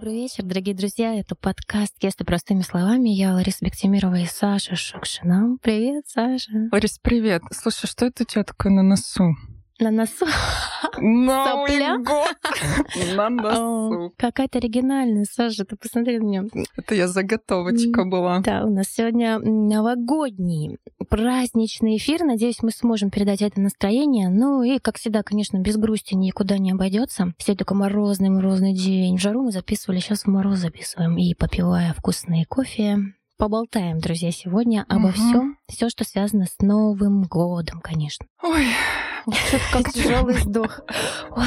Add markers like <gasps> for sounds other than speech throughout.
Добрый вечер, дорогие друзья. Это подкаст «Если простыми словами». Я Лариса Бектимирова и Саша Шукшина. Привет, Саша. Ларис, привет. Слушай, что это у тебя такое на носу? На носу. Новый год на носу. Какая-то оригинальная, Саша, ты посмотри на меня. Это я заготовочка была. Да, у нас сегодня новогодний праздничный эфир. Надеюсь, мы сможем передать это настроение. Ну и, как всегда, конечно, без грусти никуда не обойдется. Сегодня такой морозный, морозный день. В жару мы записывали, сейчас в мороз записываем. И попивая вкусные кофе, поболтаем, друзья, сегодня обо Мгм. всем, все, что связано с Новым годом, конечно. Ой, Что-то как тяжелый вздох. Ой.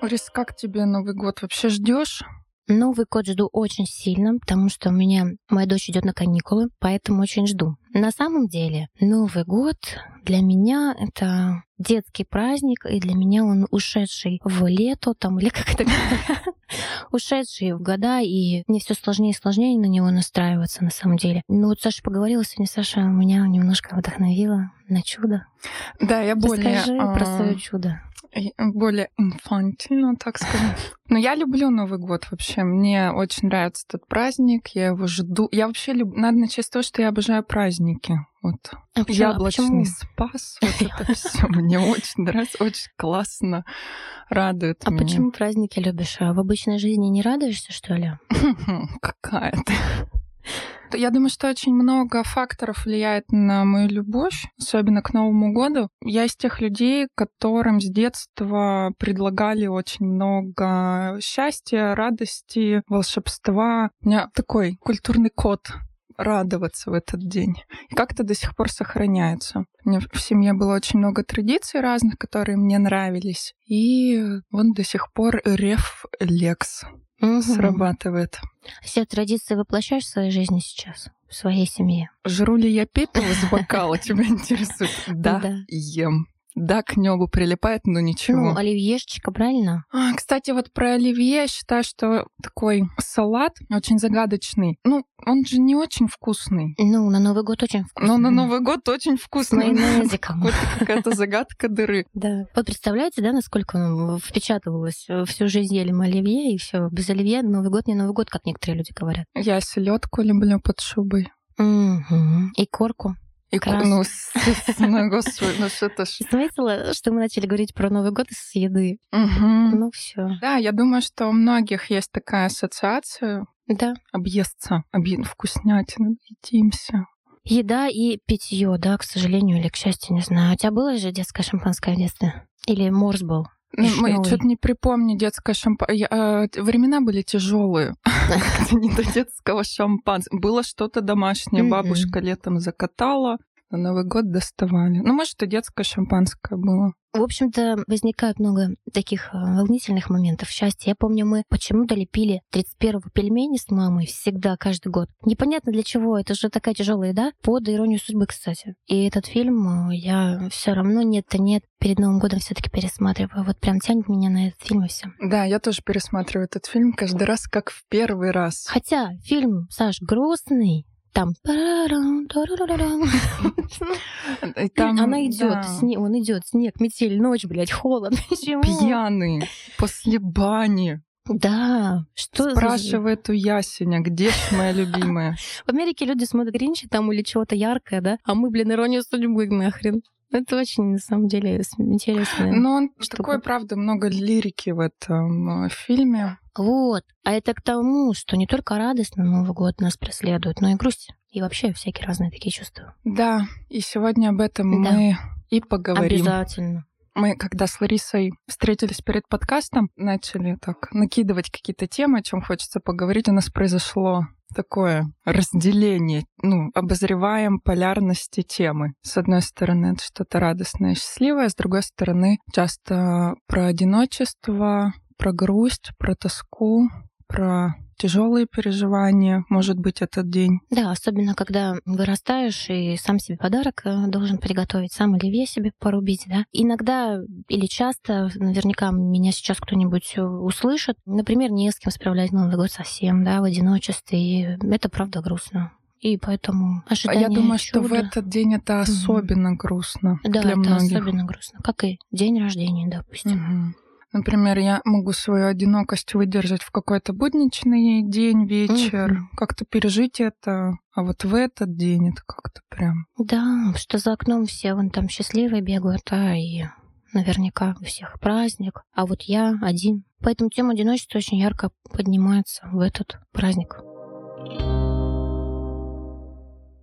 Ларис, как тебе Новый год вообще ждешь? Новый год жду очень сильно, потому что у меня моя дочь идет на каникулы, поэтому очень жду. На самом деле, Новый год для меня это детский праздник, и для меня он ушедший в лето, там, или как это <laughs> ушедший в года, и мне все сложнее и сложнее на него настраиваться на самом деле. Ну вот Саша поговорила сегодня, Саша меня немножко вдохновила на чудо. Да, я более... Расскажи про а, свое чудо. Более инфантильно, так сказать. <laughs> Но я люблю Новый год вообще. Мне очень нравится этот праздник, я его жду. Я вообще люблю... Надо начать с того, что я обожаю праздники. Вот А почему- а яблочный почему? спас, вот это <laughs> все мне очень нравится, очень классно, радует А меня. почему праздники любишь? А в обычной жизни не радуешься, что ли? <laughs> Какая ты. Я думаю, что очень много факторов влияет на мою любовь, особенно к Новому году. Я из тех людей, которым с детства предлагали очень много счастья, радости, волшебства. У меня такой культурный код радоваться в этот день. И как-то до сих пор сохраняется. У меня в семье было очень много традиций разных, которые мне нравились. И вот до сих пор рефлекс Мгм. срабатывает. Все традиции воплощаешь в своей жизни сейчас? В своей семье? Жру ли я пепел из бокала, тебя интересует? Да. ем. Да, к небу прилипает, но Ну, ничего. оливьешечка, правильно? А, Кстати, вот про оливье я считаю, что такой салат очень загадочный. Ну, он же не очень вкусный. Ну, на Новый год очень вкусно. Но на Новый год очень С вкусный. майонезиком. <laughs> Какой-то- Какая-то загадка дыры. Да. Вот представляете, да, насколько ну, впечатывалось? Всю жизнь ели мы оливье, и все без оливье Новый год не Новый год, как некоторые люди говорят. Я селедку люблю под шубой. Мгм. И корку. Ку- ну, с- ну, господи, ну что это ж. Заметила, что мы начали говорить про Новый год с еды. Ну все. Да, я думаю, что у многих есть такая ассоциация Да. объесться, объ... вкуснятина, едимся. Еда и питье, да, к сожалению, или к счастью, не знаю. У тебя было же детское шампанское в детстве? Или морс был? Ну, мы что-то не припомню детское шампанское. времена были тяжелые. <laughs> <laughs> Не до детского шампанского. Было что-то домашнее. Бабушка летом закатала, на Новый год доставали. Ну, может, и детское шампанское было. В общем-то, возникает много таких э, волнительных моментов счастья. Я помню, мы почему-то лепили 31-го пельмени с мамой всегда, каждый год. Непонятно для чего, это же такая тяжелая еда. Под иронию судьбы, кстати. И этот фильм э, я все равно нет-то нет, перед Новым годом все таки пересматриваю. Вот прям тянет меня на этот фильм и все. Да, я тоже пересматриваю этот фильм каждый раз, как в первый раз. Хотя фильм, Саш, грустный. Там там, она идет, да, он идет, снег, метель, ночь, блядь. Почему? пьяный, после бани. Да, что за- Спрашивает у ясеня, где ж моя любимая? В Америке люди смотрят Гринчи там или чего-то яркое, да? А мы, блин, иронию судьбы нахрен. Это очень, на самом деле, интересно. Но он Штука. такой, правда, много лирики в этом э, фильме. Вот. А это к тому, что не только радость на Новый год нас преследует, но и грусть. И вообще всякие разные такие чувства. Да, и сегодня об этом Да. мы и поговорим. Обязательно. Мы, когда с Ларисой встретились перед подкастом, начали так накидывать какие-то темы, о чем хочется поговорить. У нас произошло такое разделение, ну, обозреваем полярности темы. С одной стороны, это что-то радостное счастливое, с другой стороны, часто про одиночество, про грусть, про тоску, про тяжелые переживания, может быть, этот день. Да, особенно когда вырастаешь и сам себе подарок э, должен приготовить, сам оливье себе порубить, да. Иногда или часто, наверняка меня сейчас кто-нибудь э, услышит, например, не с кем справлять Новый год совсем, да, в одиночестве, и это правда грустно. И поэтому А ожидание Я думаю, что в чуда- этот день это особенно грустно Да, для это многих. особенно грустно. Как и день рождения, допустим. Мгм. Например, я могу свою одинокость выдержать в какой-то будничный день, вечер, mm-hmm. как-то пережить это, а вот в этот день это как-то прям... Да, что за окном все вон там счастливые бегают, а и наверняка у всех праздник, а вот я один. Поэтому тема одиночества очень ярко поднимается в этот праздник.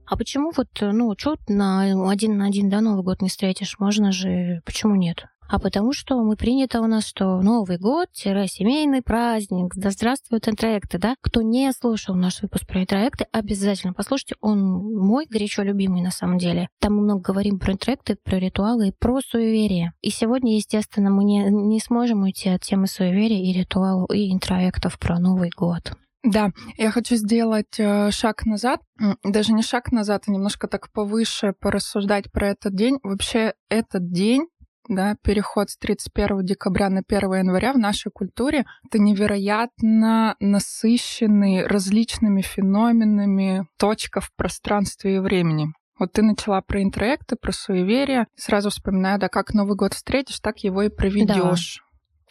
А почему вот, ну, что на один на один, да, Новый год не встретишь? Можно же, почему нет? А потому что мы принято у нас, что Новый год-семейный праздник, да здравствуют интроекты, да? Кто не слушал наш выпуск про интроекты, обязательно послушайте, он мой горячо любимый на самом деле. Там мы много говорим про интроекты, про ритуалы и про суеверие. И сегодня, естественно, мы не, не сможем уйти от темы суеверия и ритуалов и интроектов про Новый год. Да, я хочу сделать э, шаг назад, даже не шаг назад, а немножко так повыше порассуждать про этот день. Вообще этот день да, переход с 31 декабря на 1 января в нашей культуре — это невероятно насыщенный различными феноменами точка в пространстве и времени. Вот ты начала про интроекты, про суеверия. Сразу вспоминаю, да, как Новый год встретишь, так его и проведешь.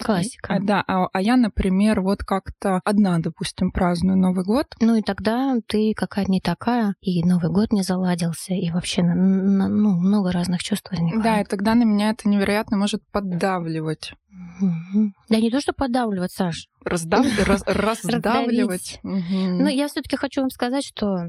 Классика. А, да, а, а я, например, вот как-то одна, допустим, праздную Новый год. Ну и тогда ты какая-то не такая, и Новый год не заладился, и вообще на, на, ну, много разных чувств возникает. Да, и тогда на меня это невероятно может поддавливать. Да не то, что поддавливать, Саш. Раздав... <laughs> Раздавливать. Ну, я все таки хочу вам сказать, что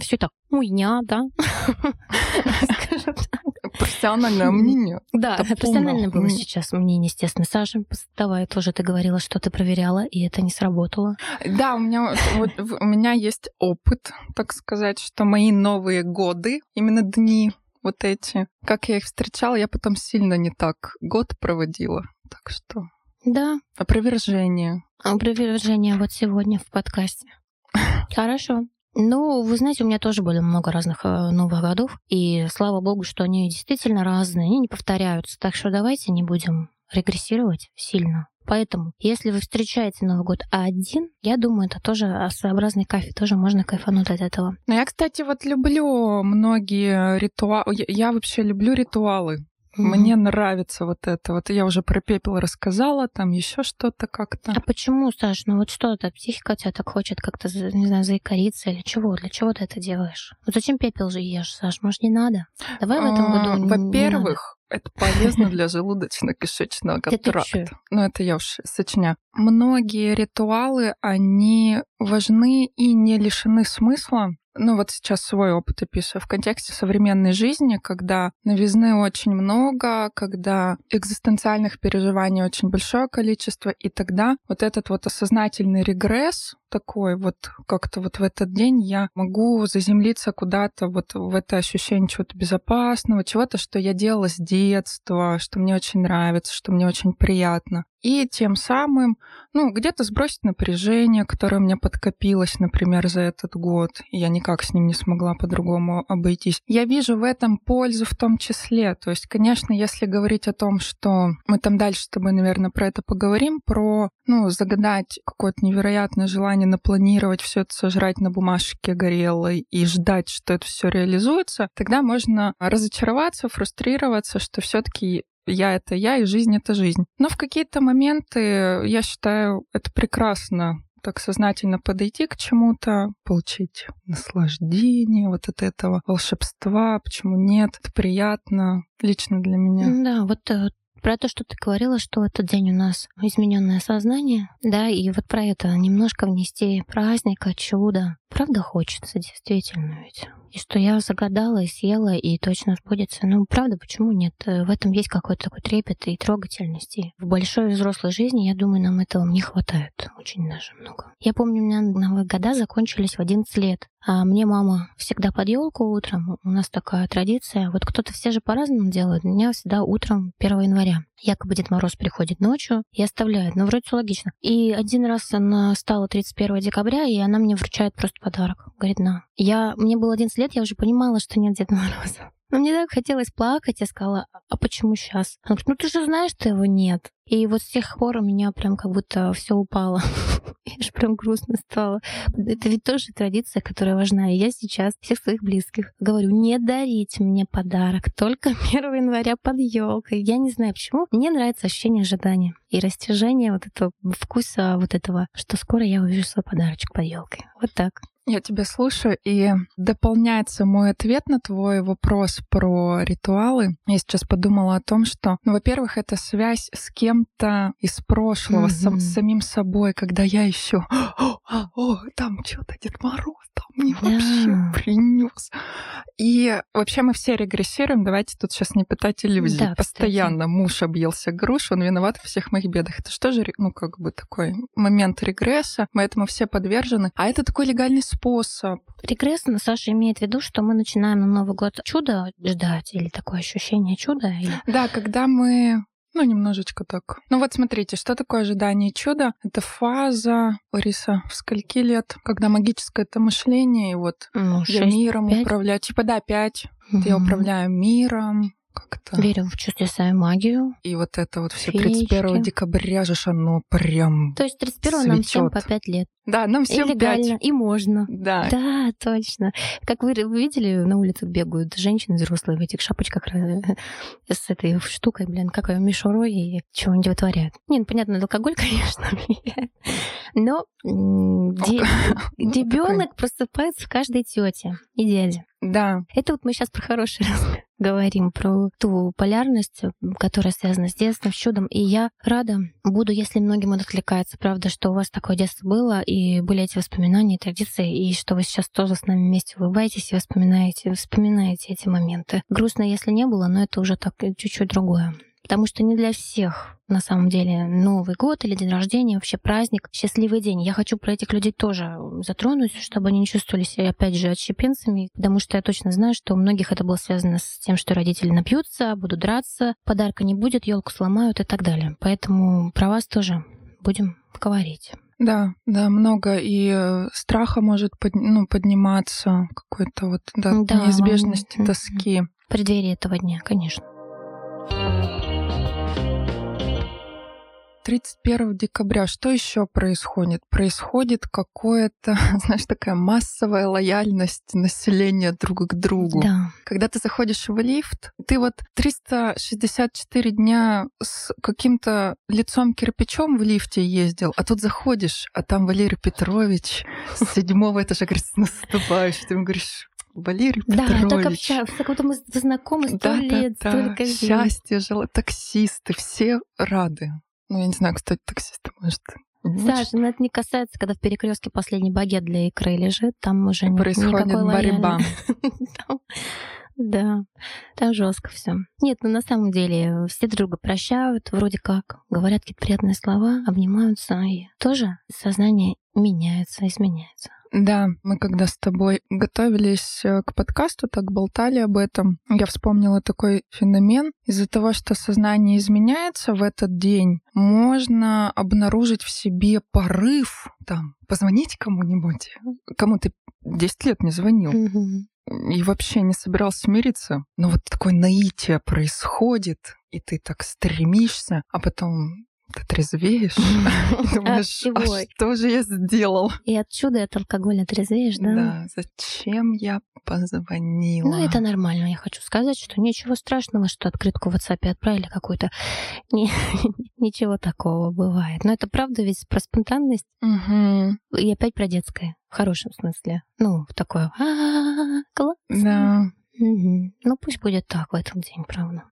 все так уйня, да? <laughs> Скажем так. Профессиональное мнение. Да, это профессиональное было сейчас мнение, естественно. Саша, давай, тоже ты говорила, что ты проверяла, и это не сработало. Да, у меня, вот, у меня есть опыт, так сказать, что мои новые годы, именно дни вот эти, как я их встречала, я потом сильно не так год проводила. Так что... Да. Опровержение. Опровержение вот сегодня в подкасте. <laughs> Хорошо. Ну, вы знаете, у меня тоже было много разных э, Новых годов, и слава богу, что они действительно разные, они не повторяются. Так что давайте не будем регрессировать сильно. Поэтому, если вы встречаете Новый год один, я думаю, это тоже своеобразный кафе, тоже можно кайфануть от этого. Ну, я, кстати, вот люблю многие ритуалы. Я вообще люблю ритуалы. Mm-hmm. Мне нравится вот это. Вот я уже про пепел рассказала, там еще что-то как-то. А почему, Саш? Ну вот что это? Психика тебя так хочет как-то, не знаю, заикариться или чего? Для чего ты это делаешь? Вот зачем пепел же ешь, Саш? Может, не надо? Давай в этом а, году Во-первых, это полезно для желудочно-кишечного <laughs> тракта. Ну, это я уж сочиняю. Многие ритуалы, они важны и не лишены смысла, ну вот сейчас свой опыт описываю. В контексте современной жизни, когда новизны очень много, когда экзистенциальных переживаний очень большое количество, и тогда вот этот вот осознательный регресс такой вот как-то вот в этот день я могу заземлиться куда-то вот в это ощущение чего-то безопасного, чего-то, что я делала с детства, что мне очень нравится, что мне очень приятно и тем самым, ну, где-то сбросить напряжение, которое у меня подкопилось, например, за этот год, я никак с ним не смогла по-другому обойтись. Я вижу в этом пользу в том числе. То есть, конечно, если говорить о том, что мы там дальше с тобой, наверное, про это поговорим, про, ну, загадать какое-то невероятное желание напланировать все это сожрать на бумажке горелой и ждать, что это все реализуется, тогда можно разочароваться, фрустрироваться, что все-таки я — это я, и жизнь — это жизнь. Но в какие-то моменты, я считаю, это прекрасно так сознательно подойти к чему-то, получить наслаждение вот от этого волшебства, почему нет, это приятно лично для меня. Да, вот э, про то, что ты говорила, что этот день у нас измененное сознание, да, и вот про это немножко внести праздника, чудо. Правда хочется, действительно ведь и что я загадала и съела, и точно сбудется. Ну, правда, почему нет? Э, в этом есть какой-то такой трепет и трогательность. И в большой взрослой жизни, я думаю, нам этого не хватает очень даже много. Я помню, у меня новые года закончились в 11 лет. А мне мама всегда под елку утром. У нас такая традиция. Вот кто-то все же по-разному делает. У меня всегда утром 1 января. Якобы Дед Мороз приходит ночью и оставляет. Ну, вроде все логично. И один раз она стала 31 декабря, и она мне вручает просто подарок. Говорит, на. Я, мне было 11 лет, я уже понимала, что нет Деда Мороза. <laughs> Но мне так хотелось плакать, я сказала, а почему сейчас? Она говорит, ну ты же знаешь, что его нет. И вот с тех пор у меня прям как будто все упало. <laughs> Аж прям грустно стало. Это ведь тоже традиция, которая важна. И я сейчас всех своих близких говорю, не дарите мне подарок только <laughs> 1 января под елкой. Я не знаю почему. Мне нравится ощущение ожидания и растяжение вот этого вкуса вот этого, что скоро я увижу свой подарочек под елкой. Вот так. Я тебя слушаю, и дополняется мой ответ на твой вопрос про ритуалы. Я сейчас подумала о том, что, ну, во-первых, это связь с кем-то из прошлого, mm-hmm. с, с самим собой, когда я еще, о, о, о там что-то Дед Мороз, там мне yeah. вообще принес. И вообще мы все регрессируем. Давайте тут сейчас не пытать иллюзий. Да, Постоянно кстати. муж объелся груш, он виноват во всех моих бедах. Это что же, ну, как бы такой момент регресса. Мы этому все подвержены. А это такой легальный способ. Регресс, Саша имеет в виду, что мы начинаем на Новый год чудо ждать или такое ощущение чуда? Или... Да, когда мы ну, немножечко так. Ну вот смотрите, что такое ожидание чуда? Это фаза, Лариса, в скольки лет, когда магическое это мышление, и вот ну, я миром 5? управляю. Типа, да, пять. Угу. Я управляю миром, как-то. Верю в чудеса магию. И вот это вот все 31 декабря же оно прям То есть 31 нам всем по 5 лет. Да, нам всем и легально, 5. и можно. Да. Да, точно. Как вы, вы видели, на улицах бегают женщины взрослые в этих шапочках с этой штукой, блин, как ее мишурой и чего они вытворяют. Не, ну понятно, алкоголь, <laughs> конечно. Но <laughs> ребенок просыпается в каждой тете и дяде. Да. Это вот мы сейчас про хороший <laughs> разговор говорим про ту полярность, которая связана с детством, с чудом. И я рада буду, если многим откликается, правда, что у вас такое детство было, и были эти воспоминания, традиции, и что вы сейчас тоже с нами вместе улыбаетесь и вспоминаете, вспоминаете эти моменты. Грустно, если не было, но это уже так чуть-чуть другое. Потому что не для всех на самом деле Новый год или день рождения, вообще праздник, счастливый день. Я хочу про этих людей тоже затронуть, чтобы они не чувствовали себя, опять же, отщепенцами, потому что я точно знаю, что у многих это было связано с тем, что родители напьются, будут драться, подарка не будет, елку сломают и так далее. Поэтому про вас тоже будем говорить. Да, да, много и э, страха может под, ну, подниматься, какой-то вот да, да. неизбежности, тоски. В преддверии этого дня, конечно. 31 декабря что еще происходит? Происходит какое-то, <laughs> знаешь, такая массовая лояльность населения друг к другу. Да. Когда ты заходишь в лифт, ты вот 364 дня с каким-то лицом кирпичом в лифте ездил, а тут заходишь, а там Валерий Петрович с <laughs> седьмого этажа говорит, с наступающим. Ты ему говоришь, Валерий да, Петрович. Да, так общаемся, как будто мы знакомы сто да, лет, да, столько да. Счастье, жила таксисты, все рады. Ну, я не знаю, кстати, таксисты, может, Саша, но ну, это не касается, когда в перекрестке последний багет для икры лежит, там уже не, происходит никакой борьба. <laughs> Да, там жестко все. Нет, ну на самом деле все друга прощают, вроде как, говорят какие-то приятные слова, обнимаются, и тоже сознание меняется, изменяется. Да, мы когда с тобой готовились э, к подкасту, так болтали об этом, я вспомнила такой феномен. Из-за того, что сознание изменяется в этот день, можно обнаружить в себе порыв, там, позвонить кому-нибудь, кому ты 10 лет не звонил. И вообще не собирался смириться. Но вот такое наитие происходит, и ты так стремишься, а потом ты трезвеешь, <laughs> думаешь, а что же я сделал? И отсюда от алкоголя трезвеешь, да? Да, зачем я позвонила? Ну, это нормально. Я хочу сказать, что ничего страшного, что открытку в WhatsApp отправили какую-то. <laughs> Ничего такого бывает. Но это правда ведь про спонтанность. И опять про детское. В хорошем смысле. Ну, такое класс. Да. Ну, пусть будет так в этом день, правда.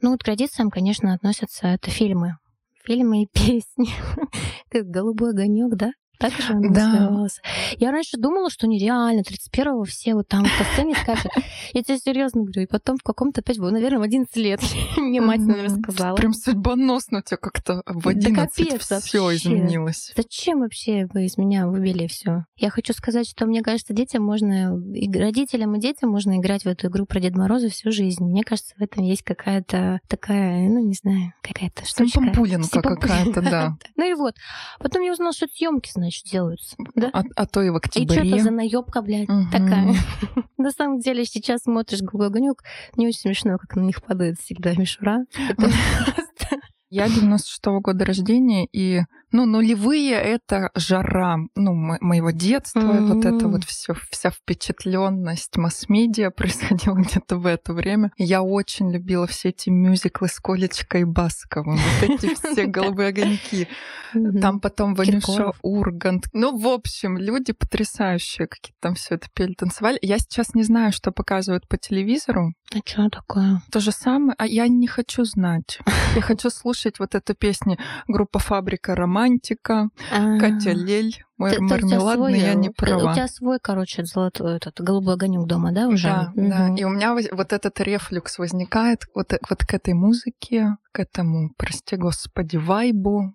Ну, вот к традициям, конечно, относятся это фильмы фильмы и песни. <laughs> Как «Голубой огонек», да? Так же она да. называлась. Я раньше думала, что нереально. 31-го все вот там по сцене скачут. Я тебе серьезно говорю. И потом в каком-то опять, наверное, в 11 лет <laughs> мне мать, наверное, сказала. Прям судьбоносно у тебя как-то в 11 да все изменилось. Зачем вообще вы из меня вывели все? Я хочу сказать, что мне кажется, детям можно, и родителям и детям можно играть в эту игру про Деда Мороза всю жизнь. Мне кажется, в этом есть какая-то такая, ну, не знаю, какая-то штучка. Симпампулинка какая-то, да. <laughs> Ну и вот. Потом я узнала, что это съемки, значит, делаются. Да? А, а то и в октябре. И что-то за наебка, блядь, угу. такая. <laughs> На самом деле, сейчас смотришь «Голубой огонек», не очень смешно, как на них падает всегда мишура. Я 96-го года рождения, и ну, нулевые — это жара ну, мо- моего детства, mm-hmm. вот это вот все, вся впечатленность масс-медиа <laughs> происходила где-то в это время. Я очень любила все эти мюзиклы с Колечкой Басковым, вот <laughs> эти все голубые огоньки. Там потом Ванюша Ургант. Ну, в общем, люди потрясающие, какие там все это пели, танцевали. Я сейчас не знаю, что показывают по телевизору. А что такое? То же самое, а я не хочу знать. Я <laughs> хочу слушать вот эту песню группа «Фабрика Романтика», а. Катя Лель, Мар- мармеладный, я не права. У тебя свой, короче, золотой, этот голубой огонек дома, да, уже? Да, угу. да. И у меня вот этот рефлюкс возникает вот, вот к этой музыке, к этому, прости господи, вайбу.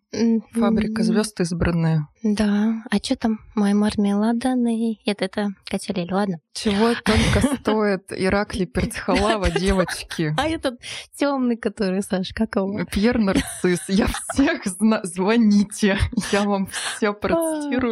Фабрика звезд избранная. Да. А что там? Мой мармеладный. Это, это Катя ладно. Чего <laughs> только стоит Иракли Перцхалава, девочки. <laughs> А этот темный, который, Саш, как его? Пьер Нарцисс. Я всех знаю. Звоните. Я вам все <laughs> процитирую.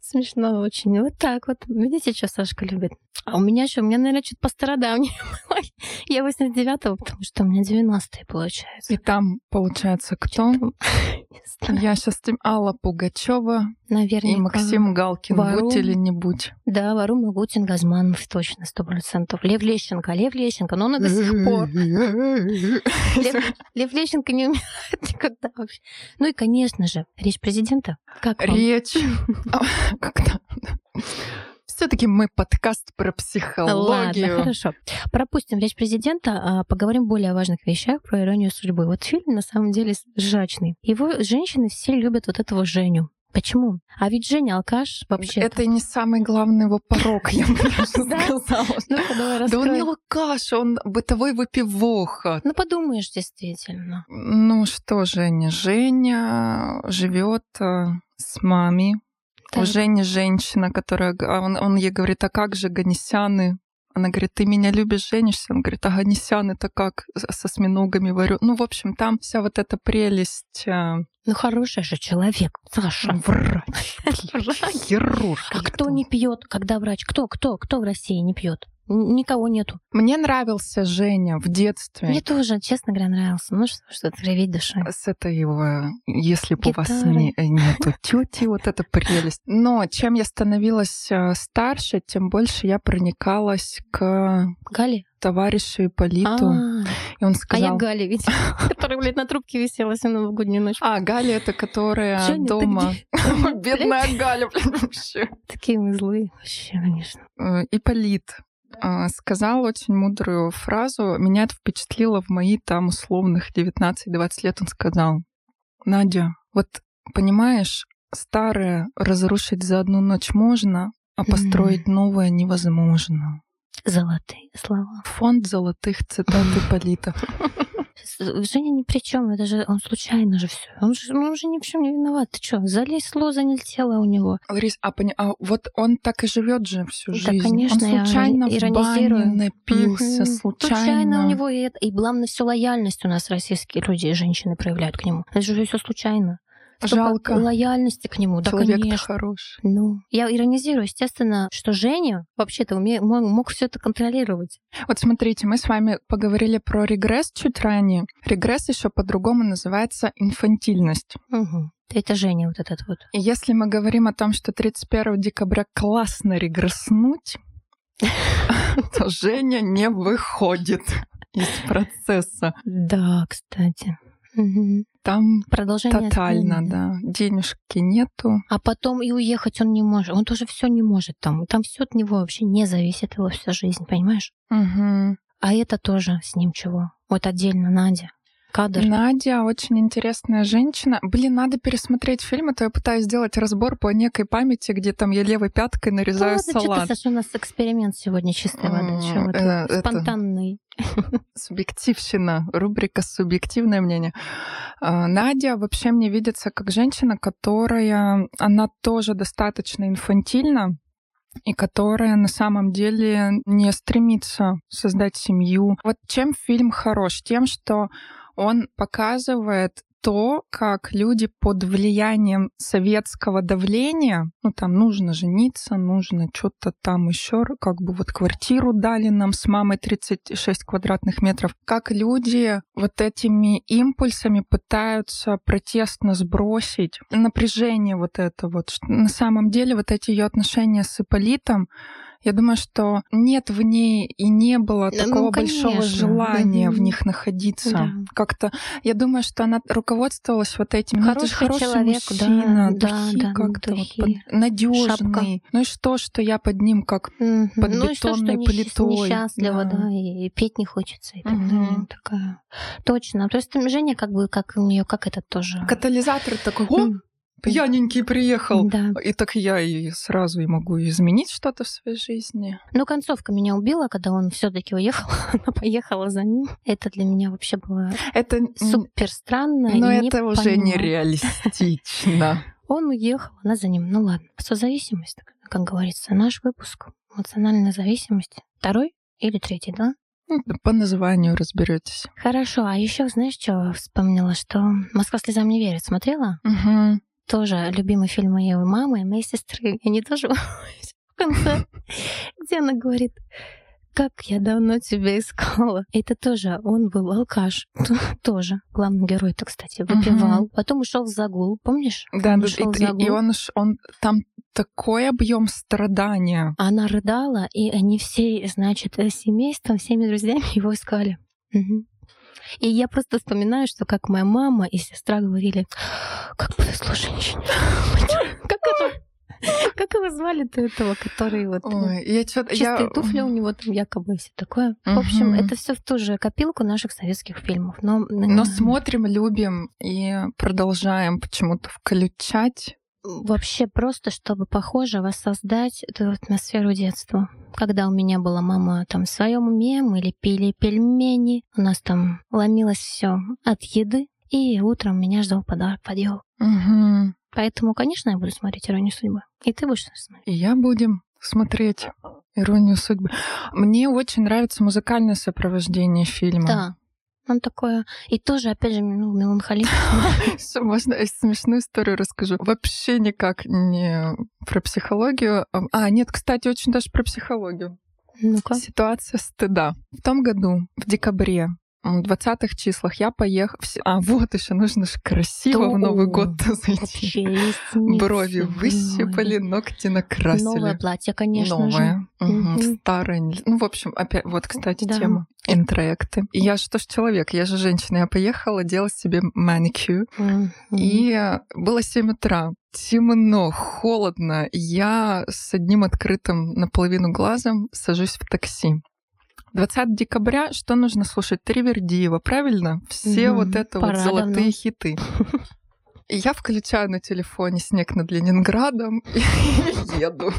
Смешно очень. Вот так вот. Видите, что Сашка любит? А у меня еще, у меня, наверное, что-то по-стародавнему. <laughs> Я 89-го, потому что у меня 90-е получается. И там, получается, кто? <laughs> Я сейчас Алла Пугачева Наверняка. и Максим Галкин. Вару. Будь или не будь. Да, Вару Магутин, Газманов, точно, сто процентов. Лев Лещенко, Лев Лещенко, но он до сих пор. <laughs> Лев Лещенко не умирает никогда вообще. Ну и, конечно же, речь президента. Как Речь. Когда? Все-таки мы подкаст про психологию. Ладно, хорошо. Пропустим речь президента, а поговорим более о важных вещах про иронию судьбы. Вот фильм на самом деле жачный. Его женщины все любят вот этого Женю. Почему? А ведь Женя алкаш вообще. Это не самый главный его порог, я бы даже <laughs> сказала. Да он не алкаш, он бытовой выпивоха. Ну подумаешь, действительно. Ну что, Женя? Женя живет э, с мамой. У Жени женщина, которая... А он, он ей говорит, а как же Ганесяны? Она говорит, ты меня любишь, женишься? Он говорит, а Ганесян это как со осьминогами варю? Ну, в общем, там вся вот эта прелесть... Ну, хороший же человек, Саша. Врач. <laughs> Хирург. А кто не пьет, когда врач? Кто, кто, кто в России не пьет? Никого нету. Мне нравился Женя в детстве. Мне тоже, честно говоря, нравился. Ну что, что-то реветь душой. С этой его, если бы у вас не, нету тети, вот эта прелесть. Но чем я становилась э, старше, тем больше я проникалась к Гали? товарищу Ипполиту. А, и он сказал... А я Галя, ведь, <laughs> которая, блядь, на трубке висела всю новогоднюю ночь. А, Галя это которая Женя, дома. <laughs> Бедная Галя, вообще. Такие мы злые, вообще, конечно. Э, Ипполит сказал очень мудрую фразу. Меня это впечатлило в мои там условных 19-20 лет. Он сказал, Надя, вот понимаешь, старое разрушить за одну ночь можно, а построить новое невозможно. Золотые слова. Фонд золотых цитат Ипполита. Женя ни при чем, это же он случайно же все. Он же, он же ни в чем не виноват. Ты что, залезло, заняло у него. Ларис, а, пони... а вот он так и живет же всю да, жизнь. конечно, он случайно в бане напился, угу. случайно. Случайно у него и это. И главное, все лояльность у нас российские люди и женщины проявляют к нему. Это же все случайно. Жалко. лояльности к нему. Да, конечно. хороший. Ну, я иронизирую, естественно, что Женя вообще-то уме... мог все это контролировать. Вот смотрите, мы с вами поговорили про регресс чуть ранее. Регресс еще по-другому называется инфантильность. Угу. Это Женя вот этот вот. И если мы говорим о том, что 31 декабря классно регресснуть, <laughs> то Женя не выходит из процесса. Да, кстати. Там Продолжение тотально, да. Денежки нету. А потом и уехать он не может. Он тоже все не может там. Там все от него вообще не зависит, его вся жизнь, понимаешь? Угу. А это тоже с ним чего? Вот отдельно Надя кадр. Надя очень интересная женщина. Блин, надо пересмотреть фильм, а то я пытаюсь сделать разбор по некой памяти, где там я левой пяткой нарезаю да, салат. Что Саша, у нас эксперимент сегодня чистая вода. Чего э, Спонтанный. <laughs> Субъективщина, рубрика «Субъективное мнение». А, Надя вообще мне видится как женщина, которая, она тоже достаточно инфантильна, и которая на самом деле не стремится создать семью. Вот чем фильм хорош? Тем, что он показывает то, как люди под влиянием советского давления, ну там нужно жениться, нужно что-то там еще, как бы вот квартиру дали нам с мамой 36 квадратных метров, как люди вот этими импульсами пытаются протестно сбросить напряжение вот это вот. На самом деле вот эти ее отношения с Иполитом, я думаю, что нет в ней и не было Ну, такого конечно. большого желания в Мгм. них находиться. Да. Как-то, я думаю, что она руководствовалась вот этим. Ну, это же Хороший хороший человек, да, мужчина, да, духи да, как-то вот под- надежный. шапка. Ну и что, что я под ним как Мгм. под ну и что, что бетонной плитой, несчастливо, да. да. и петь не хочется и так далее. Такая. Точно. То есть Женя как бы, как у нее, как этот тоже. катализатор такой, о, пьяненький приехал. Да. И так я и сразу и могу изменить что-то в своей жизни. Но концовка меня убила, когда он все-таки уехал, <laughs> она поехала за ним. Это для меня вообще было Это, супер странно. но это уже непонимающе. нереалистично. <laughs> Он уехал, она за ним. Ну ладно. Созависимость, как говорится. Наш выпуск. Эмоциональная зависимость. Второй или третий, да? Ну, По названию разберетесь. Хорошо. А еще знаешь, что вспомнила? Что «Москва слезам не верит». Смотрела? Мгм. Тоже любимый фильм моей мамы и моей сестры. И они тоже <laughs> в конце, <laughs> где она говорит, как я давно тебя искала. Это тоже, он был алкаш. Тоже. Главный герой-то, кстати, выпивал. Потом ушел в загул. Помнишь? Да, Он да, ушел в и, и- и загул. он, уж- он там такой объем страдания. Она рыдала, и они все, значит, э, семейством, всеми друзьями его искали. И я просто вспоминаю, что как моя мама и сестра говорили, как повезло женщине. <laughs> Как это? Как его звали-то этого, который вот... э, Ой, я что-то... Чистые туфли у него там якобы и все такое. В общем, это все в ту же копилку наших советских фильмов. Но, Но э, смотрим, любим и продолжаем почему-то включать. Вообще просто, чтобы похоже воссоздать эту атмосферу детства. Когда у меня была мама там в своем уме, мы лепили пельмени, у нас там ломилось все от еды, и утром меня ждал подарок под ёлку. Мгм. Поэтому, конечно, я буду смотреть «Иронию судьбы». И ты будешь смотреть. И я будем смотреть «Иронию судьбы». Мне очень нравится музыкальное сопровождение фильма. Да. Он такое... И тоже, опять же, ну, меланхолично. <laughs> Можно я смешную историю расскажу? Вообще никак не про психологию. А, нет, кстати, очень даже про психологию. Ну-ка. Ситуация стыда. В том году, в декабре, 20-х числах я поехала... А, вот еще нужно же красиво в Новый год <laughs> зайти. Брови выщипали, ногти накрасили. Новое платье, конечно. Новое. Мгм. Старое. Ну, в общем, опять, вот, кстати, Да. тема. Интроекты. Я же тоже человек, я же женщина. Я поехала делать себе маникюр. И было 7 утра. Темно, холодно. Я с одним открытым наполовину глазом сажусь в такси. 20 декабря что нужно слушать? Тривердиева, правильно? Все Мгм. вот это вот золотые давно. хиты. Я включаю на телефоне снег над Ленинградом <laughs> и еду.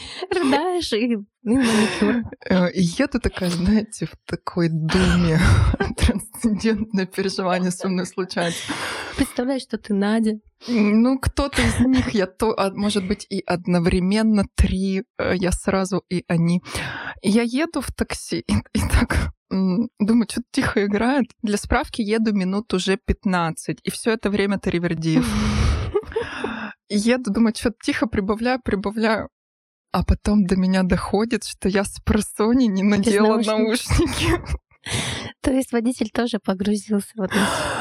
<laughs> Рыдаешь и маникюр. Э, еду такая, знаете, в такой думе. <laughs> Трансцендентное переживание со мной случается. Представляешь, что ты Надя. Ну, кто-то из них, я то, а может быть, и одновременно три, э, я сразу и они. Я еду в такси, и, и так думаю, что-то тихо играет. Для справки еду минут уже 15, и все это время Таривердиев. <laughs> И еду, думаю, что-то тихо прибавляю, прибавляю. А потом до меня доходит, что я с просони не надела наушников. наушники. <laughs> То есть водитель тоже погрузился в это.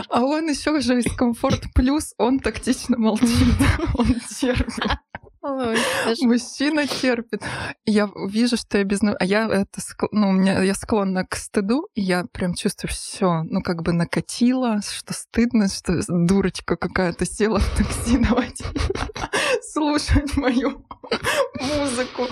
А он еще же из комфорт плюс, он тактично молчит, <laughs> <laughs> он терпит. Ой, Мужчина терпит. Я вижу, что я без... А я это... Ну, у меня... Я склонна к стыду, и я прям чувствую все, ну, как бы накатила, что стыдно, что дурочка какая-то села в такси, давайте слушать мою музыку.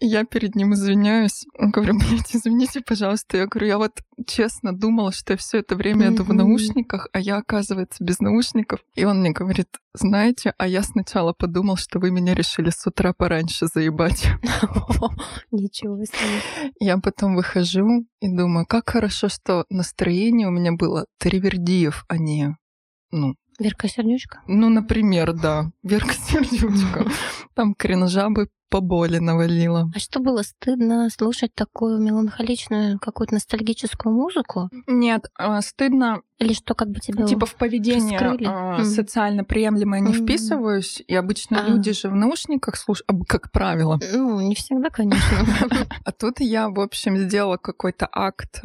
И я перед ним извиняюсь. Говорю, блядь, извините, пожалуйста. Я говорю, я вот честно думала, что я все это время иду в наушниках, а я, оказывается, без наушников. И он мне говорит, знаете, а я сначала подумал, что вы меня решили с утра пораньше заебать. <laughs> Ничего себе. Я потом выхожу и думаю, как хорошо, что настроение у меня было Тривердиев, а не, ну, Верка Сердючка? ну, например, да, Верка Сердючка. <laughs> Там кринжабы по боли навалило. А что было стыдно слушать такую меланхоличную, какую-то ностальгическую музыку? Нет, а, стыдно или что как бы тебя Типа в поведение mm. социально приемлемое не вписываюсь, и обычно а. люди же в наушниках слушают, как правило. Ну, не всегда, конечно. <laughs> А тут я, в общем, сделала какой-то акт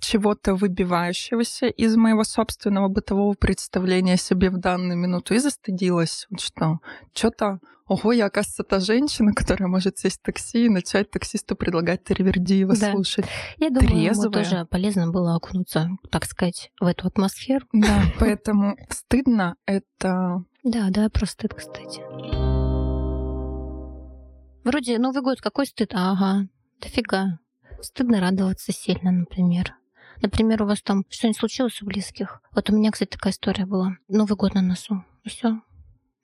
чего-то выбивающегося из моего собственного бытового представления о себе в данную минуту и застыдилась, что что-то Ого, я, оказывается, та женщина, которая может сесть в такси и начать таксисту предлагать Таривердиева да. слушать. Я думаю, Трезвая. ему тоже полезно было окунуться, так сказать, в эту атмосферу. Да, поэтому стыдно это... Да, да, про стыд, кстати. Вроде Новый год, какой стыд? Ага, дофига. Стыдно радоваться сильно, например. Например, у вас там что-нибудь случилось у близких. Вот у меня, кстати, такая история была. Новый год на носу. И все.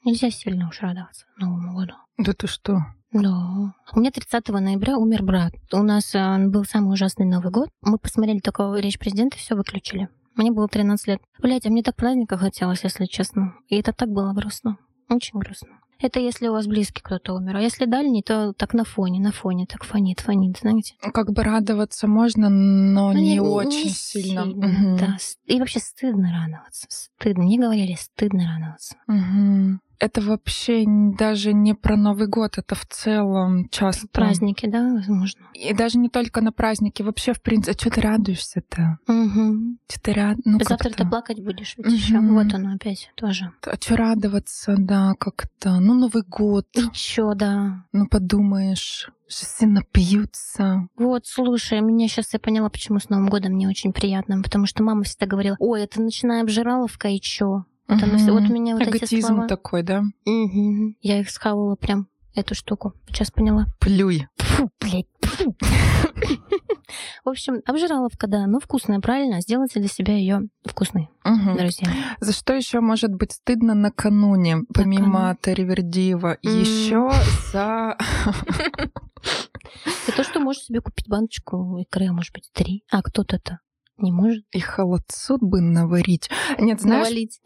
Нельзя сильно уж радоваться Новому году. Да ты что? Да. У меня 30 ноября умер брат. У нас э, был самый ужасный Новый год. Мы посмотрели только речь президента, все выключили. Мне было 13 лет. Блять, а мне так праздника хотелось, если честно. И это так было грустно. Очень грустно. Это если у вас близкий кто-то умер. А если дальний, то так на фоне, на фоне, так фонит, фонит, знаете. Как бы радоваться можно, но, но не, не очень не сильно. сильно угу. Да. И вообще стыдно радоваться. Стыдно. Мне говорили, стыдно радоваться. Угу это вообще даже не про Новый год, это в целом часто. Праздники, да, возможно. И даже не только на праздники, вообще, в принципе, а что ты радуешься-то? Угу. Что ты рад... ну, Завтра ты плакать будешь ведь угу. еще. Вот оно опять тоже. А что радоваться, да, как-то. Ну, Новый год. И чё, да. Ну, подумаешь, все напьются. Вот, слушай, меня сейчас я поняла, почему с Новым годом мне очень приятно, потому что мама всегда говорила, ой, это начиная обжираловка и чё? Вот, угу. вот у меня вот Эготизм эти слова. такой, да? Угу. Я их схавала прям, эту штуку. Сейчас поняла. Плюй. Фу, блядь. Фу. В общем, обжираловка, да, но вкусная, правильно? Сделайте для себя ее вкусной, угу. друзья. За что еще может быть стыдно накануне, помимо Таривердиева? Mm. Еще за... За то, что можешь себе купить баночку икры, а может быть, три. А кто-то-то не может. И холодцу бы наварить. Нет, знаешь, Навалить.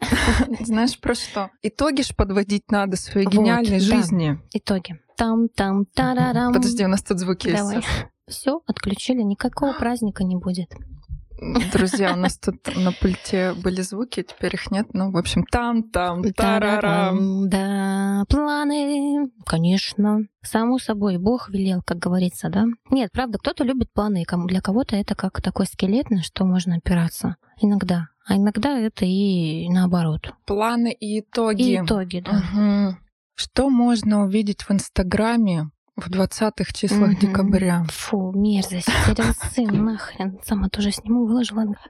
<laughs> знаешь про что? Итоги ж подводить надо своей гениальной жизни. Итоги. Там, там, тарарам. Подожди, у нас тут звуки Давай. есть. Все, отключили, никакого <gasps> праздника не будет. Друзья, у нас тут на пульте были звуки, теперь их нет. Ну, в общем, там-там, тарарам. Да, планы, конечно. Само собой, Бог велел, как говорится, да? Нет, правда, кто-то любит планы, для кого-то это как такой скелет, на что можно опираться. Иногда. А иногда это и наоборот. Планы и итоги. И итоги, да. Угу. Что можно увидеть в Инстаграме, в 20-х числах угу. декабря. Фу, мерзость. Теренсы, <laughs> нахрен. Сама тоже сниму, выложила. <laughs>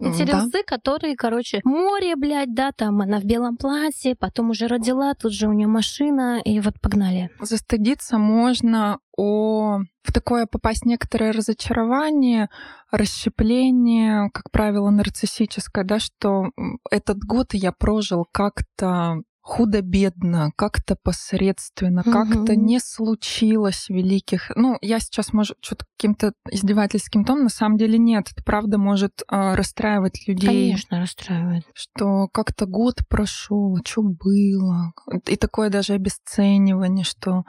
Теренсы, которые, короче, море, блядь, да, там она в белом платье, потом уже родила, тут же у нее машина, и вот погнали. Застыдиться можно о в такое попасть некоторое разочарование, расщепление, как правило, нарциссическое, да, что этот год я прожил как-то худо-бедно, как-то посредственно, угу. как-то не случилось великих. Ну, я сейчас, может, что-то каким-то издевательским тоном, на самом деле нет. Это правда может э, расстраивать людей. Конечно, расстраивает. Что как-то год прошел, а что было. И такое даже обесценивание, что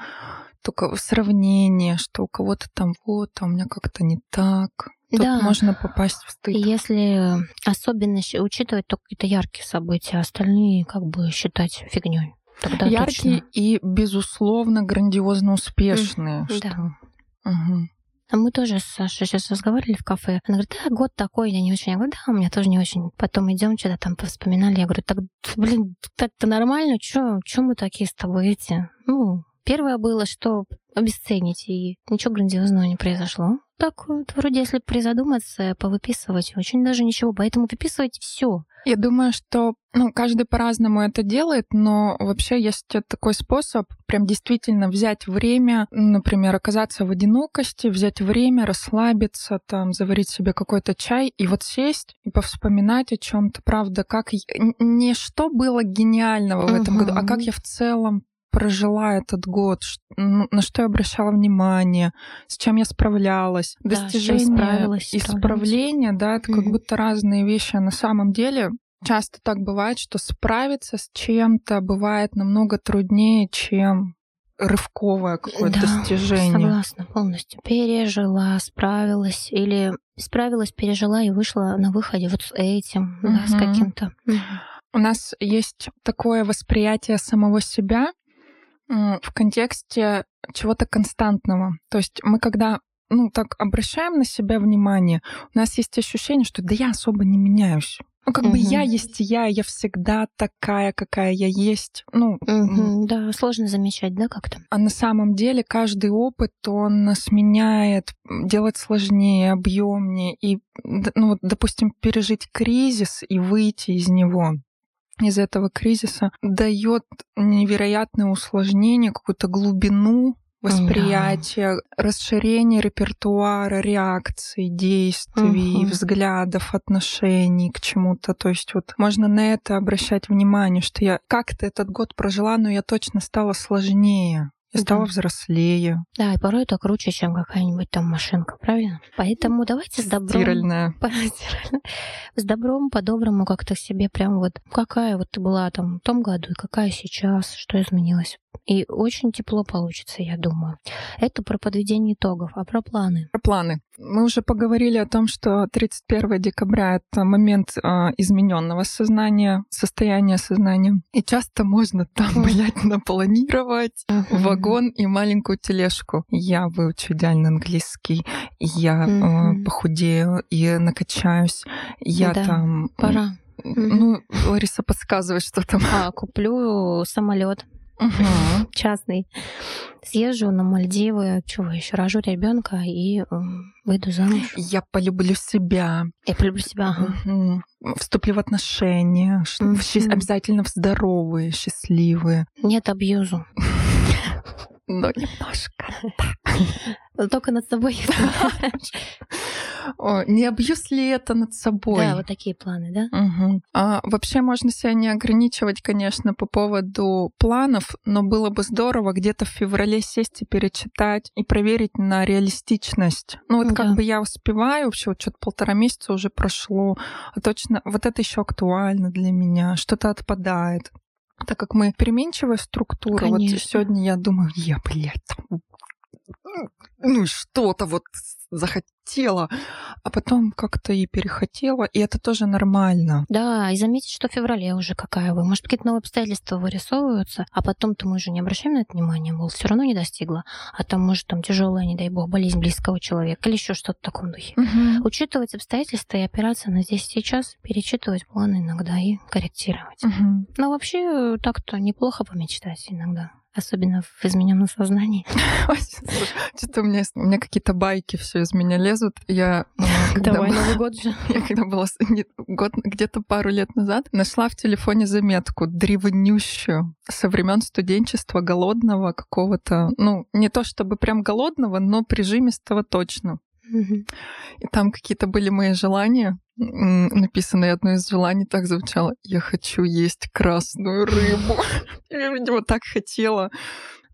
только сравнение, что у кого-то там вот, а у меня как-то не так. Тут да. можно попасть в стыд. Если особенно учитывать только какие-то яркие события, остальные как бы считать фигней. Тогда Яркие точно. и, безусловно, грандиозно успешные. Mm, что... Да. Угу. А мы тоже с Сашей сейчас разговаривали в кафе. Она говорит, да, год такой, я не очень. Я говорю, да, у меня тоже не очень. Потом идем, что-то там вспоминали. Я говорю, так, блин, так-то нормально, что мы такие с тобой эти? Ну, первое было, что обесценить, и ничего грандиозного не произошло так вот, вроде, если призадуматься, повыписывать, очень даже ничего. Поэтому выписывайте все. Я думаю, что ну, каждый по-разному это делает, но вообще есть такой способ прям действительно взять время, например, оказаться в одинокости, взять время, расслабиться, там, заварить себе какой-то чай и вот сесть и повспоминать о чем-то, правда, как не что было гениального в этом году, а как я в целом прожила этот год, ну, на что я обращала внимание, с чем я справлялась. Да, Достижение исправления, да, это mm-hmm. как будто разные вещи. А на самом деле часто так бывает, что справиться с чем-то бывает намного труднее, чем рывковое какое-то Да, достижение. Согласна полностью. Пережила, справилась или справилась, пережила и вышла на выходе вот с этим, да, с каким-то. У нас есть такое восприятие самого себя в контексте чего-то константного. То есть мы когда ну, так обращаем на себя внимание, у нас есть ощущение, что да я особо не меняюсь. Ну, как бы Мгм. я есть я, я всегда такая, какая я есть. Ну, Мгм, Да, сложно замечать, да, как-то. а на самом деле каждый опыт, он нас меняет, делает сложнее, объемнее. И, ну, вот, допустим, пережить кризис и выйти из него из этого кризиса дает невероятное усложнение, какую-то глубину восприятия, расширение репертуара реакций, действий, Мгм. взглядов, отношений к чему-то. То есть вот можно на это обращать внимание, что я как-то этот год прожила, но я точно стала сложнее. Я стала Да. взрослее, Да, и порой это круче, чем какая-нибудь там машинка, правильно? Поэтому давайте с добром... <laughs> стиральная. С добром, по-доброму как-то себе прям вот какая вот ты была там в том году и какая сейчас, что изменилось. И очень тепло получится, я думаю. Это про подведение итогов, а про планы. Про планы. Мы уже поговорили о том, что 31 декабря это момент а, измененного сознания, состояния сознания. И часто можно там, блядь, напланировать. Вагон и маленькую тележку. Я выучу идеально английский, я э, Мгм. похудею и накачаюсь. Я Да, там... Пора. Ну, Лариса подсказывает, что там. А, куплю самолет Мгм. <laughs> частный. Съезжу на Мальдивы, чего еще, рожу ребенка и м, выйду замуж. Я полюблю себя. Я полюблю себя. ага. Вступлю в отношения, ш- в обязательно в здоровые, счастливые. Нет абьюзу. Но немножко. Только над собой. <laughs> Не обьюсь ли это над собой? Да, вот такие планы, да? Мгм. А, вообще можно себя не ограничивать, конечно, по поводу планов, но было бы здорово где-то в феврале сесть и перечитать и проверить на реалистичность. Ну вот Да. как бы я успеваю, вообще вот что-то полтора месяца уже прошло, а точно вот это еще актуально для меня, что-то отпадает. Так как мы переменчивая структура, вот Конечно. сегодня я думаю, я, блядь, ну что-то вот захотела, а потом как-то и перехотела, и это тоже нормально. Да, и заметить, что в феврале уже какая вы. Может, какие-то новые обстоятельства вырисовываются, а потом-то мы уже не обращаем на это внимания, мол, все равно не достигла. А там, может, там тяжелая, не дай бог, болезнь близкого человека или еще что-то в таком духе. Учитывать обстоятельства и опираться на здесь сейчас, перечитывать планы иногда и корректировать. Мгм. Но вообще э, так-то неплохо помечтать иногда. Особенно в измененном сознании. <laughs> Что-то у меня, у меня какие-то байки все из меня лезут. Я, э, когда Давай, была- Новый год же. <laughs> Я когда была год, где-то пару лет назад, нашла в телефоне заметку древнющую со времен студенчества голодного какого-то, ну, не то чтобы прям голодного, но прижимистого точно. И там какие-то были мои желания. И одно из желаний так звучало. Я хочу есть красную рыбу. <laughs> Я, видимо, так хотела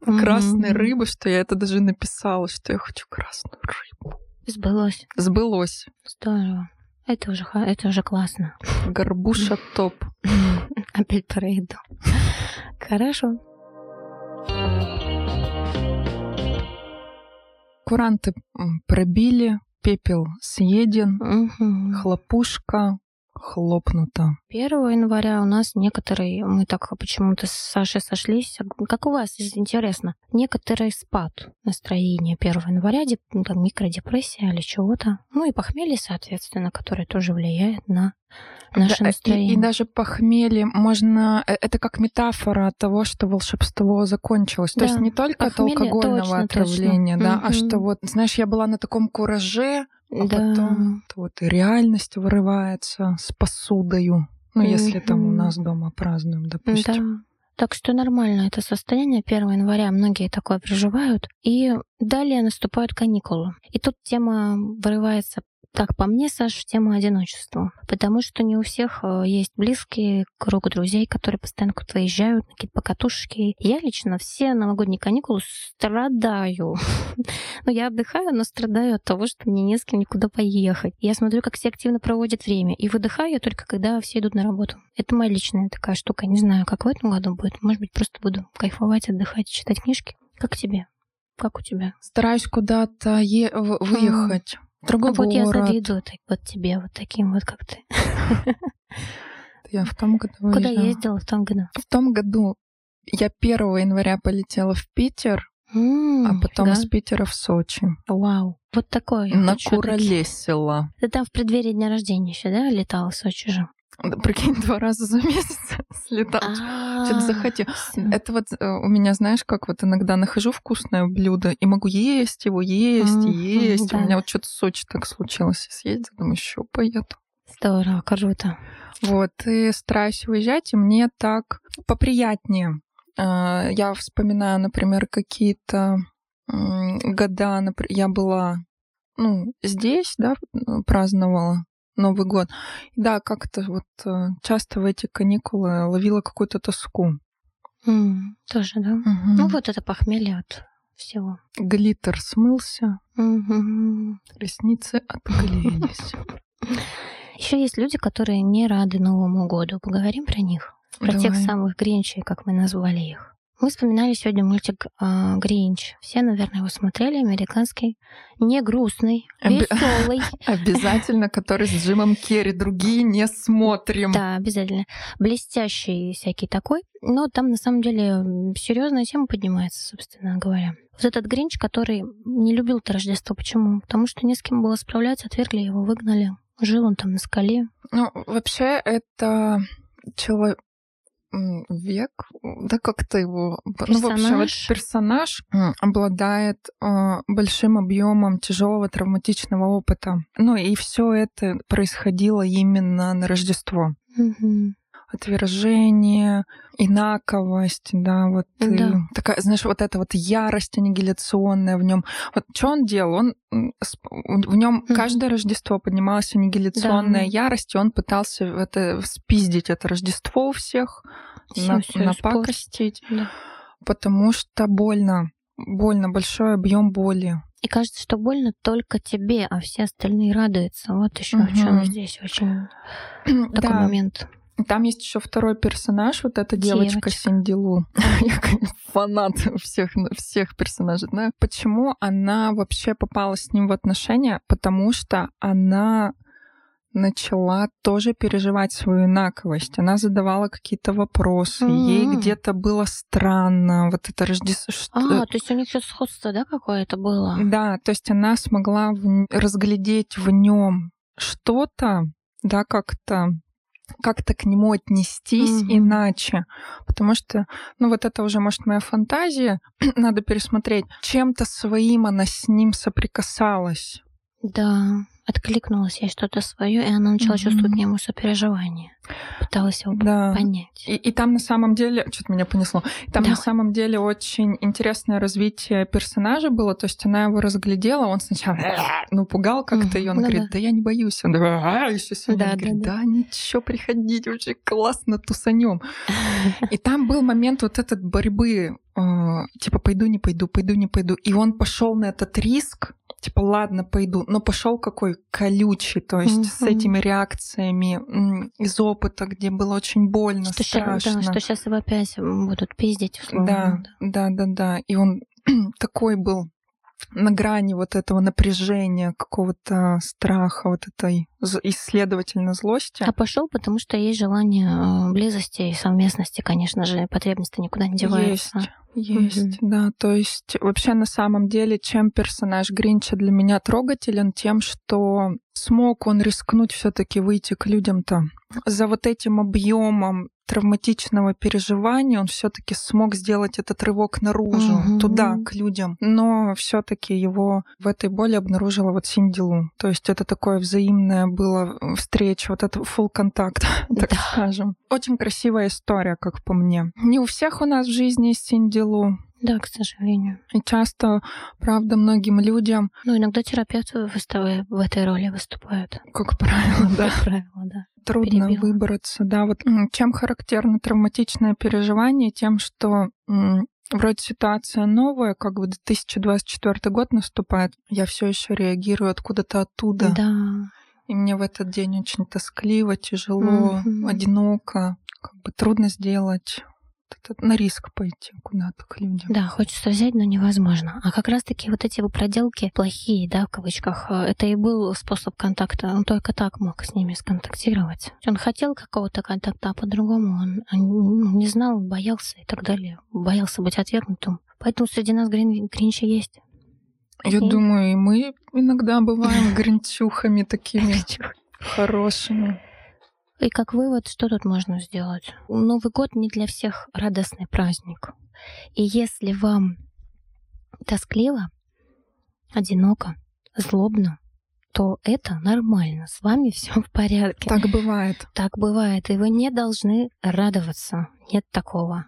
красной рыбы, что я это даже написала, что я хочу красную рыбу. Сбылось. Сбылось. Здорово. Это уже, это уже классно. Горбуша <laughs> топ. Опять про еду. Хорошо. Куранты пробили, пепел съеден, Мгм. хлопушка хлопнута. 1 января у нас некоторые, мы так почему-то с Сашей сошлись. Как у вас, интересно? Некоторый спад настроения 1 января, деп- ну, там, микродепрессия или чего-то. Ну и похмелье, соответственно, которое тоже влияет на наше Да, и- настроение. И, даже похмелье можно... э, Это как метафора того, что волшебство закончилось. То Да, есть не только от похмелье алкогольного точно, отравления, точно. да, а Мгм. что вот, знаешь, я была на таком кураже, а да. потом вот реальность вырывается с посудою. Ну, если там у нас дома празднуем, допустим. Да. Так что нормально это состояние 1 января. Многие такое проживают. И далее наступают каникулы. И тут тема вырывается так, по мне, Саш, тема одиночества. Потому что не у всех э, есть близкие, круг друзей, которые постоянно куда-то выезжают, на какие-то покатушки. Я лично все новогодние каникулы страдаю. <laughs> Ну, я отдыхаю, но страдаю от того, что мне не с кем никуда поехать. Я смотрю, как все активно проводят время. И выдыхаю только, когда все идут на работу. Это моя личная такая штука. Не знаю, как в этом году будет. Может быть, просто буду кайфовать, отдыхать, читать книжки. Как тебе? Как у тебя? Стараюсь куда-то е- выехать. Другой а вот я город. завидую так, вот тебе, вот таким вот, как ты. <laughs> Я в том году Куда ездила в том году? В том году я 1 января полетела в Питер, М, а потом нифига. из Питера в Сочи. Вау. Вот такое. таки. Накуролесила. Ты там в преддверии дня рождения еще, да, летала в Сочи же? Прикинь, два раза за месяц <laughs> слетала. Что-то захотел. Всё. Это вот э, у меня, знаешь, как вот иногда нахожу вкусное блюдо и могу есть его, есть есть. У меня вот что-то в Сочи так случилось. Я съездила, думаю, еще поеду. Здорово, круто. Вот, и стараюсь выезжать, и мне так поприятнее. А, Я вспоминаю, например, какие-то года, я была ну, здесь, да, праздновала Новый год. Да, как-то вот э, часто в эти каникулы ловила какую-то тоску. М, Тоже, да? Мгм. Ну вот это похмелье от всего. Глиттер смылся, Мгм. ресницы отклеились. <laughs> Еще есть люди, которые не рады Новому году. Поговорим про них. Про тех Давай. самых Гринчей, как мы назвали их. Мы вспоминали сегодня мультик а, Гринч. Все, наверное, его смотрели. Американский. Не грустный, Оби- веселый. <laughs> Обязательно, который с Джимом Керри. Другие не смотрим. Да, обязательно. Блестящий всякий такой. Но там на самом деле серьезная тема поднимается, собственно говоря. Вот этот Гринч, который не любил это Рождество. Почему? Потому что не с кем было справляться, отвергли его, выгнали. Жил он там на скале. Ну, вообще, это человек век, да, как-то его... Ну, в общем, Персонаж. персонаж обладает э, большим объемом тяжелого травматичного опыта. Ну, и все это происходило именно на Рождество. Мгм. Отвержение, инаковость, да, вот и Да. такая, знаешь, вот эта вот ярость аннигиляционная в нем. Вот что он делал? Он в нем каждое Рождество поднималась аннигиляционная Да. ярость, и он пытался это спиздить это Рождество у всех, Всё, на- всё напакостить, Да. потому что больно, больно, большой объем боли. И кажется, что больно только тебе, а все остальные радуются. Вот еще в чем здесь очень <clears throat> такой Да, момент. Там есть еще второй персонаж, вот эта девочка, Девочка. Синди Лу. Я, конечно, фанат всех, всех персонажей. Знаю. Почему она вообще попала с ним в отношения? Потому что она начала тоже переживать свою инаковость. Она задавала какие-то вопросы. Ей М. где-то было странно. Вот это Рождество. А, то есть у них еще сходство, да, какое-то было? Да, то есть она смогла в разглядеть в нем что-то, да, как-то как-то к нему отнестись Мгм. иначе. Потому что, ну вот это уже, может, моя фантазия, <clears throat> надо пересмотреть. Чем-то своим она с ним соприкасалась. Да, откликнулось ей что-то свое, и она начала Мгм. чувствовать к нему сопереживание. Пыталась его Да. понять. И, и там на самом деле, что-то меня понесло, там на Давай. самом деле очень интересное развитие персонажа было, то есть она его разглядела, он сначала ну пугал как-то, и он Ну говорит, да. да я не боюсь, он еще сегодня Да, да, говорит, да. да ничего, приходите, очень классно тусанем. <laughs> И там был момент вот этот борьбы, э, типа пойду, не пойду, пойду, не пойду, и он пошел на этот риск, типа ладно, пойду, но пошел какой колючий, то есть с Мгм. этими реакциями из опыта, где было очень больно, Что страшно. да, что сейчас его опять будут пиздить, условно. Да, да, да, да. И он <clears throat> такой был на грани вот этого напряжения, какого-то страха, вот этой исследовательно злости. А пошел, потому что есть желание э, близости и совместности, конечно же, потребности никуда не деваются. Есть, есть, да. То есть вообще на самом деле, чем персонаж Гринча для меня трогателен, тем, что смог он рискнуть все-таки выйти к людям-то за вот этим объемом травматичного переживания он все-таки смог сделать этот рывок наружу, Мгм. туда, к людям. Но все-таки его в этой боли обнаружила вот Синди Лу. То есть это такое взаимное было встреча, вот это full контакт, <laughs> так Да. скажем. Очень красивая история, как по мне. Не у всех у нас в жизни есть Синди Лу. Да, к сожалению. И часто, правда, многим людям, Ну, иногда терапевты выставы в этой роли выступают. как правило, да, Как правило, да. трудно перебила. выбраться. Да, вот чем характерно травматичное переживание, тем, что вроде ситуация новая, как бы 2024 год наступает, я все еще реагирую откуда-то оттуда. Да. И мне в этот день очень тоскливо, тяжело, Мгм. одиноко, как бы трудно сделать на риск пойти куда-то к людям. Да, хочется взять, но невозможно. А как раз-таки вот эти вот проделки плохие, да, в кавычках, э, это и был способ контакта. Он только так мог с ними сконтактировать. Он хотел какого-то контакта, а по-другому он ну, не знал, боялся и так далее. Боялся быть отвергнутым. Поэтому среди нас грин гринчи есть. Я и... думаю, и мы иногда бываем <laughs> гринчухами такими хорошими. И как вывод, что тут можно сделать? Новый год не для всех радостный праздник. И если вам тоскливо, одиноко, злобно, то это нормально, с вами все в порядке. Так бывает. Так бывает, и вы не должны радоваться. Нет такого.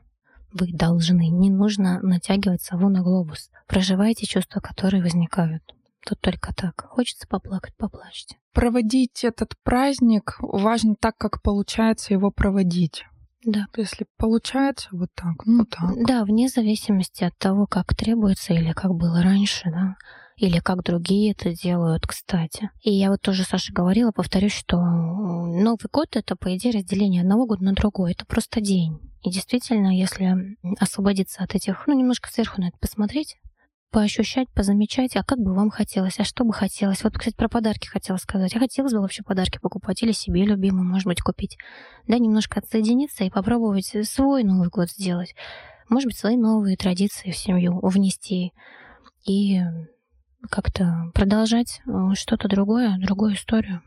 Вы должны, не нужно натягивать сову на глобус. Проживайте чувства, которые возникают. Тут только так. Хочется поплакать, поплачьте. Проводить этот праздник важно так, как получается его проводить. Да. Если получается вот так, ну так. Да, вне зависимости от того, как требуется или как было раньше, да, или как другие это делают, кстати. И я вот тоже Саша говорила, повторюсь, что Новый год — это, по идее, разделение одного года на другой. Это просто день. И действительно, если освободиться от этих, ну, немножко сверху на это посмотреть, поощущать, позамечать, а как бы вам хотелось, а что бы хотелось. Вот, кстати, про подарки хотела сказать. А хотелось бы вообще подарки покупать или себе любимый, может быть, купить. Да, немножко отсоединиться и попробовать свой Новый год сделать. Может быть, свои новые традиции в семью внести и как-то продолжать э, что-то другое, другую историю.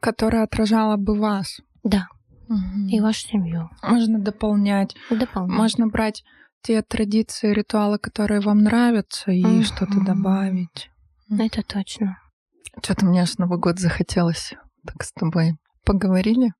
Которая отражала бы вас. Да. Угу. И вашу семью. Можно дополнять. Дополнять. Можно брать те традиции, ритуалы, которые вам нравятся, и mm-hmm. что-то добавить. Это точно. Что-то мне аж Новый год захотелось так с тобой. Поговорили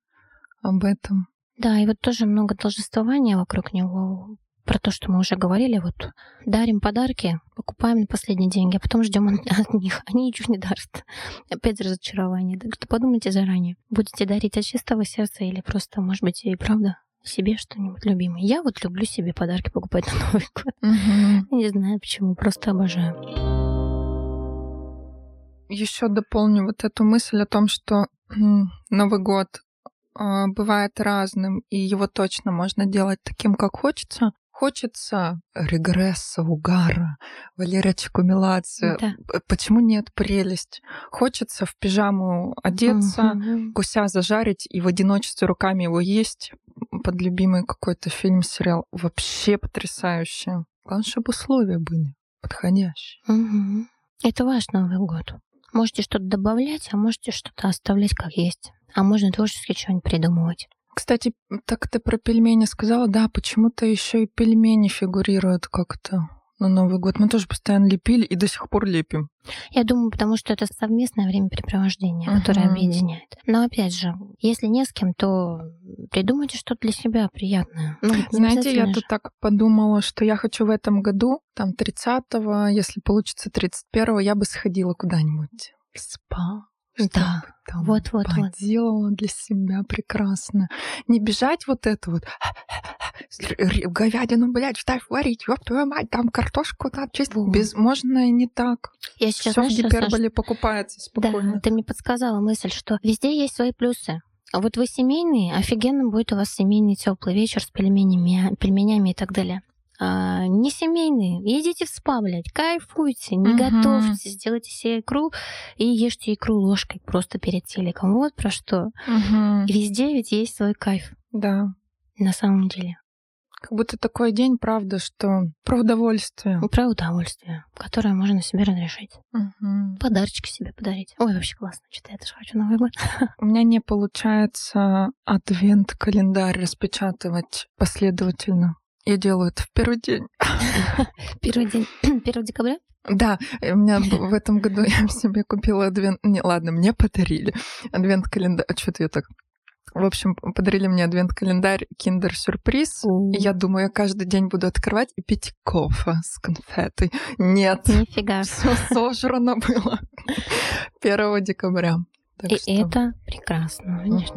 об этом. Да, и вот тоже много должествования вокруг него. Про то, что мы уже говорили, вот дарим подарки, покупаем на последние деньги, а потом ждем <laughs> от них. Они ничего не дарят. Опять разочарование. Так что подумайте заранее. Будете дарить от чистого сердца или просто, может быть, и правда себе что-нибудь любимое. Я вот люблю себе подарки покупать на Новый <laughs> год. Угу. Не знаю почему, просто обожаю. Еще дополню вот эту мысль о том, что Новый год э, бывает разным, и его точно можно делать таким, как хочется. Хочется регресса, угара, Валерочку Меладзе. Да. Почему нет прелесть? Хочется в пижаму одеться, угу. гуся зажарить и в одиночестве руками его есть под любимый какой-то фильм, сериал. Вообще потрясающе. Главное, чтобы условия были подходящие. Угу. Это ваш Новый год. Можете что-то добавлять, а можете что-то оставлять как есть. А можно творчески что-нибудь придумывать. Кстати, так ты про пельмени сказала, да, почему-то еще и пельмени фигурируют как-то на Новый год. Мы тоже постоянно лепили и до сих пор лепим. Я думаю, потому что это совместное времяпрепровождение, uh-huh. которое объединяет. Но опять же, если не с кем, то придумайте что-то для себя приятное. Ну, Знаете, я тут так подумала, что я хочу в этом году, там 30-го, если получится 31-го, я бы сходила куда-нибудь в спа, да, там вот, вот, поделала вот. для себя прекрасно. Не бежать вот это вот, говядину, блядь, ставь варить, ёб твою мать, там картошку надо чистить. Вот. Без... Можно и не так. Я сейчас, Всё в гиперболе покупается спокойно. Да, ты мне подсказала мысль, что везде есть свои плюсы. А вот вы семейный, офигенно будет у вас семейный теплый вечер с пельменями, пельменями и так далее а, не семейные. Идите в спа, блядь, кайфуйте, не угу. готовьте, сделайте себе икру и ешьте икру ложкой просто перед телеком. Вот про что. Угу. Везде ведь есть свой кайф. Да. На самом деле. Как будто такой день, правда, что про удовольствие. Про удовольствие, которое можно себе разрешить. Угу. Подарочки себе подарить. Ой, вообще классно. Что-то я тоже хочу Новый год. <laughs> У меня не получается адвент-календарь распечатывать последовательно. Я делаю это в первый день. <laughs> Первый день, <clears throat> 1 декабря? Да, у меня в этом году я себе купила адвент... Не, ладно, мне подарили адвент-календарь. А что-то я так... В общем, подарили мне адвент-календарь Kinder Сюрприз. И я думаю, я каждый день буду открывать и пить кофе с конфетой. Нет. Нифига. <laughs> Все сожрано было <laughs> 1 декабря. Так и что... это прекрасно, видишь?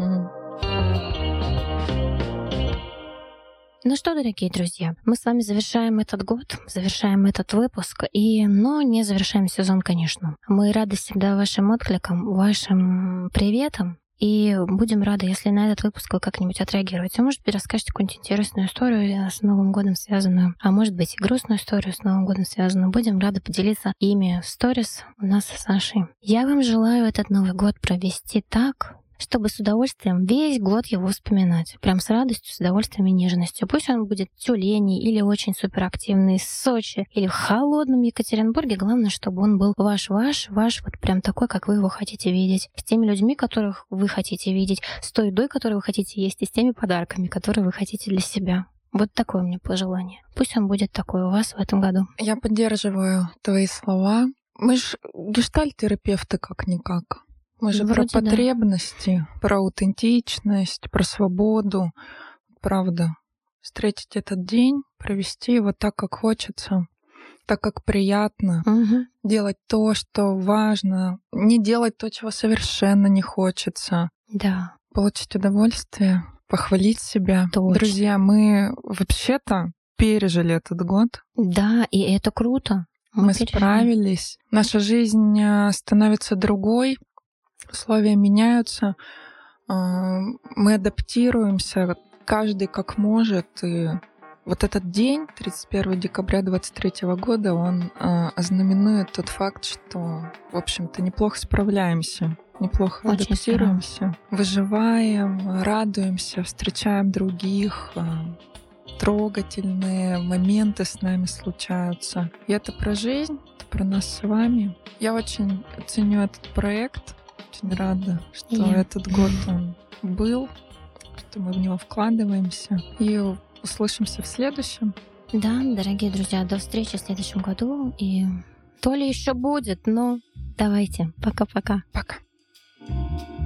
Ну что, дорогие друзья, мы с вами завершаем этот год, завершаем этот выпуск, и, но не завершаем сезон, конечно. Мы рады всегда вашим откликам, вашим приветам, И будем рады, если на этот выпуск вы как-нибудь отреагируете. Может быть, расскажете какую-нибудь интересную историю с Новым годом связанную, а может быть, и грустную историю с Новым годом связанную. Будем рады поделиться ими в сторис у нас с Сашей. Я вам желаю этот Новый год провести так, чтобы с удовольствием весь год его вспоминать. Прям с радостью, с удовольствием и нежностью. Пусть он будет тюленей или очень суперактивный из Сочи или в холодном Екатеринбурге. Главное, чтобы он был ваш-ваш, ваш вот прям такой, как вы его хотите видеть. С теми людьми, которых вы хотите видеть, с той едой, которую вы хотите есть, и с теми подарками, которые вы хотите для себя. Вот такое у меня пожелание. Пусть он будет такой у вас в этом году. Я поддерживаю твои слова. Мы же гештальтерапевты как-никак. Мы же Вроде про потребности, да. про аутентичность, про свободу. Правда. Встретить этот день, провести его так, как хочется, так, как приятно, угу. делать то, что важно, не делать то, чего совершенно не хочется. Да. Получить удовольствие, похвалить себя. Точно. Друзья, мы вообще-то пережили этот год. Да, и это круто. Мы, мы справились. Наша жизнь э, становится другой, условия меняются, а, мы адаптируемся, каждый как может. И вот этот день, 31 декабря 2023 года, он а, ознаменует тот факт, что, в общем-то, неплохо справляемся неплохо Очень адаптируемся, здорово. выживаем, радуемся, встречаем других, а, трогательные моменты с нами случаются. И это про жизнь, это про нас с вами. Я очень ценю этот проект очень рада, что Я. этот год он был, что мы в него вкладываемся. И услышимся в следующем. Да, дорогие друзья, до встречи в следующем году. И то ли еще будет, но давайте. Пока-пока. Пока. -пока. Пока.